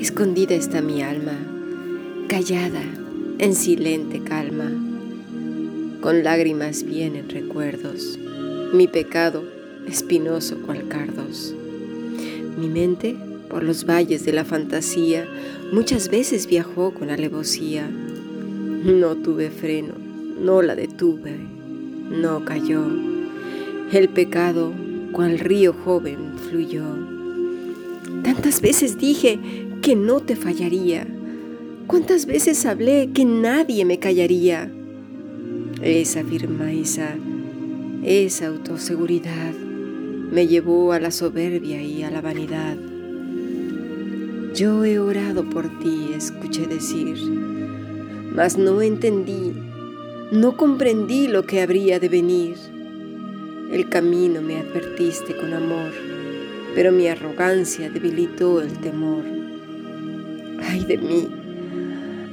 Escondida está mi alma, callada, en silente calma. Con lágrimas vienen recuerdos, mi pecado espinoso cual cardos. Mi mente, por los valles de la fantasía, muchas veces viajó con alevosía. No tuve freno, no la detuve, no cayó. El pecado, cual río joven, fluyó. Tantas veces dije que no te fallaría. Cuántas veces hablé que nadie me callaría. Esa firmeza, esa autoseguridad me llevó a la soberbia y a la vanidad. Yo he orado por ti, escuché decir, mas no entendí, no comprendí lo que habría de venir. El camino me advertiste con amor, pero mi arrogancia debilitó el temor. Ay de mí,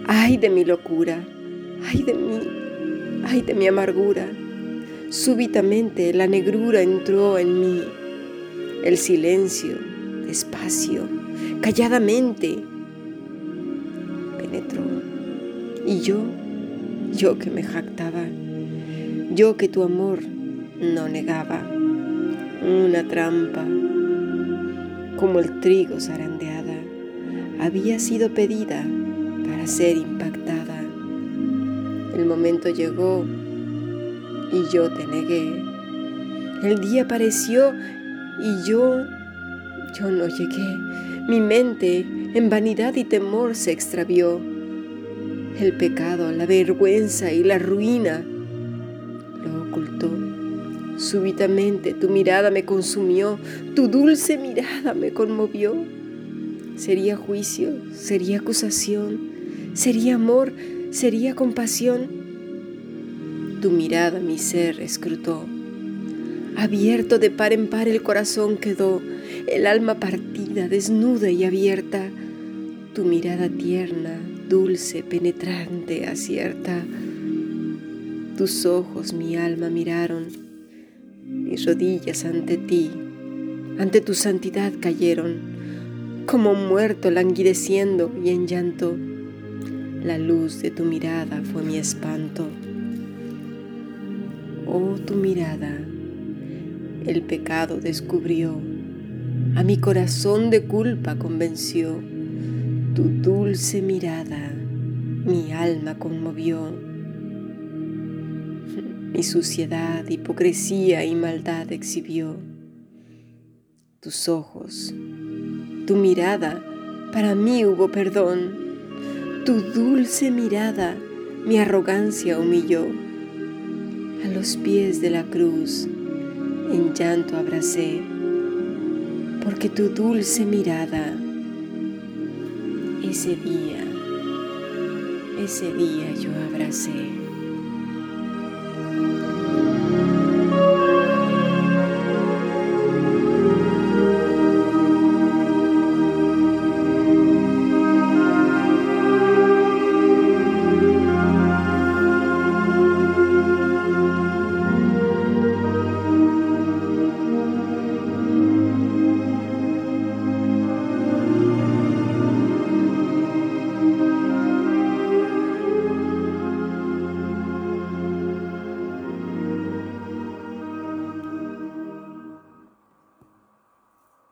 ay de mi locura, ay de mí, ay de mi amargura. Súbitamente la negrura entró en mí, el silencio, despacio, calladamente, penetró. Y yo, yo que me jactaba, yo que tu amor no negaba, una trampa, como el trigo zarandeada, había sido pedida para ser impactada. El momento llegó y yo te negué. El día apareció y yo, yo no llegué. Mi mente en vanidad y temor se extravió. El pecado, la vergüenza y la ruina lo ocultó. Súbitamente tu mirada me consumió, tu dulce mirada me conmovió. Sería juicio, sería acusación, sería amor, sería compasión tu mirada mi ser escrutó. Abierto de par en par el corazón quedó, el alma partida, desnuda y abierta. Tu mirada tierna, dulce, penetrante, acierta. Tus ojos mi alma miraron, mis rodillas ante ti, ante tu santidad cayeron, como muerto languideciendo y en llanto. La luz de tu mirada fue mi espanto oh tu mirada, el pecado descubrió, a mi corazón de culpa convenció, tu dulce mirada mi alma conmovió. Mi suciedad, hipocresía y maldad exhibió. Tus ojos, tu mirada, para mí hubo perdón. Tu dulce mirada mi arrogancia humilló a los pies de la cruz, en llanto abracé, porque tu dulce mirada, ese día, ese día yo abracé.